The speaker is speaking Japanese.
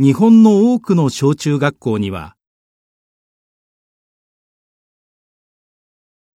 日本の多くの小中学校には